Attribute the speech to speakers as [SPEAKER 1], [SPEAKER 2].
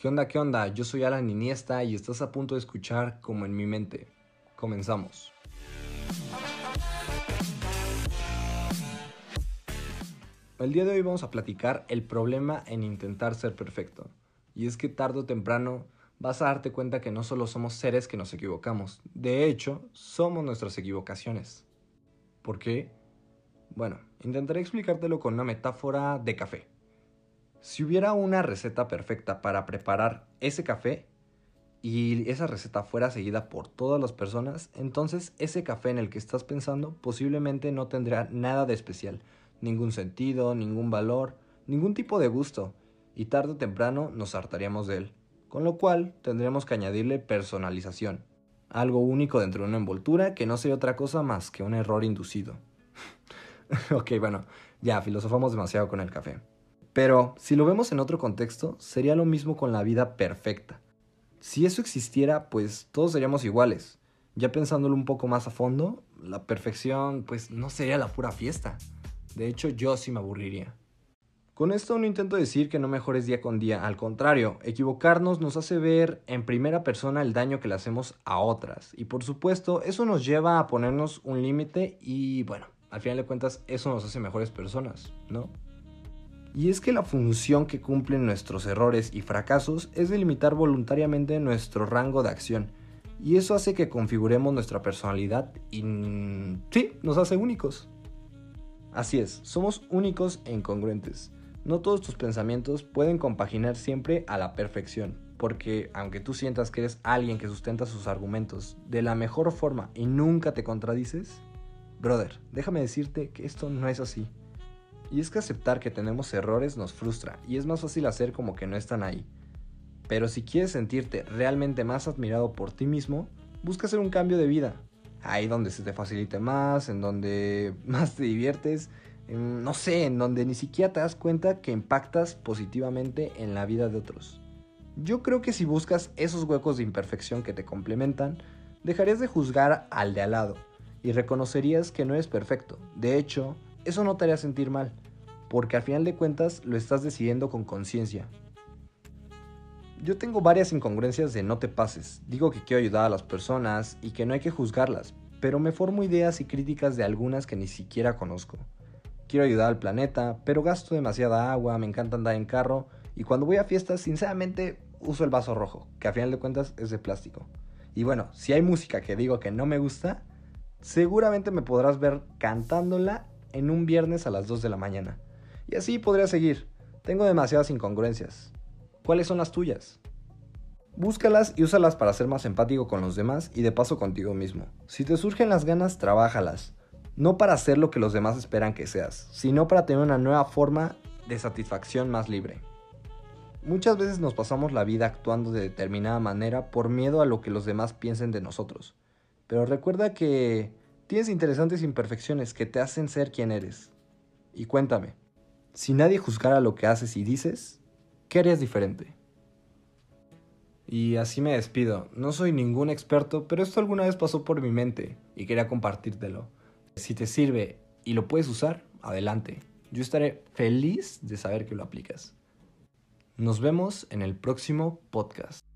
[SPEAKER 1] ¿Qué onda, qué onda? Yo soy Alan Iniesta y estás a punto de escuchar Como en mi mente. Comenzamos. El día de hoy vamos a platicar el problema en intentar ser perfecto. Y es que tarde o temprano vas a darte cuenta que no solo somos seres que nos equivocamos, de hecho, somos nuestras equivocaciones. ¿Por qué? Bueno, intentaré explicártelo con una metáfora de café. Si hubiera una receta perfecta para preparar ese café y esa receta fuera seguida por todas las personas, entonces ese café en el que estás pensando posiblemente no tendría nada de especial, ningún sentido, ningún valor, ningún tipo de gusto, y tarde o temprano nos hartaríamos de él, con lo cual tendríamos que añadirle personalización, algo único dentro de una envoltura que no sería otra cosa más que un error inducido. ok, bueno, ya filosofamos demasiado con el café. Pero si lo vemos en otro contexto, sería lo mismo con la vida perfecta. Si eso existiera, pues todos seríamos iguales. Ya pensándolo un poco más a fondo, la perfección pues no sería la pura fiesta. De hecho, yo sí me aburriría. Con esto no intento decir que no mejores día con día, al contrario, equivocarnos nos hace ver en primera persona el daño que le hacemos a otras. Y por supuesto, eso nos lleva a ponernos un límite y bueno, al final de cuentas eso nos hace mejores personas, ¿no? Y es que la función que cumplen nuestros errores y fracasos es delimitar voluntariamente nuestro rango de acción. Y eso hace que configuremos nuestra personalidad y sí, nos hace únicos. Así es, somos únicos e incongruentes. No todos tus pensamientos pueden compaginar siempre a la perfección, porque aunque tú sientas que eres alguien que sustenta sus argumentos de la mejor forma y nunca te contradices, brother, déjame decirte que esto no es así. Y es que aceptar que tenemos errores nos frustra y es más fácil hacer como que no están ahí. Pero si quieres sentirte realmente más admirado por ti mismo, busca hacer un cambio de vida. Ahí donde se te facilite más, en donde más te diviertes, no sé, en donde ni siquiera te das cuenta que impactas positivamente en la vida de otros. Yo creo que si buscas esos huecos de imperfección que te complementan, dejarías de juzgar al de al lado y reconocerías que no eres perfecto. De hecho, eso no te haría sentir mal, porque al final de cuentas lo estás decidiendo con conciencia. Yo tengo varias incongruencias de no te pases. Digo que quiero ayudar a las personas y que no hay que juzgarlas, pero me formo ideas y críticas de algunas que ni siquiera conozco. Quiero ayudar al planeta, pero gasto demasiada agua, me encanta andar en carro y cuando voy a fiestas, sinceramente, uso el vaso rojo, que a final de cuentas es de plástico. Y bueno, si hay música que digo que no me gusta, seguramente me podrás ver cantándola en un viernes a las 2 de la mañana. Y así podría seguir. Tengo demasiadas incongruencias. ¿Cuáles son las tuyas? Búscalas y úsalas para ser más empático con los demás y de paso contigo mismo. Si te surgen las ganas, trabájalas. No para hacer lo que los demás esperan que seas, sino para tener una nueva forma de satisfacción más libre. Muchas veces nos pasamos la vida actuando de determinada manera por miedo a lo que los demás piensen de nosotros. Pero recuerda que Tienes interesantes imperfecciones que te hacen ser quien eres. Y cuéntame, si nadie juzgara lo que haces y dices, ¿qué harías diferente? Y así me despido. No soy ningún experto, pero esto alguna vez pasó por mi mente y quería compartírtelo. Si te sirve y lo puedes usar, adelante. Yo estaré feliz de saber que lo aplicas. Nos vemos en el próximo podcast.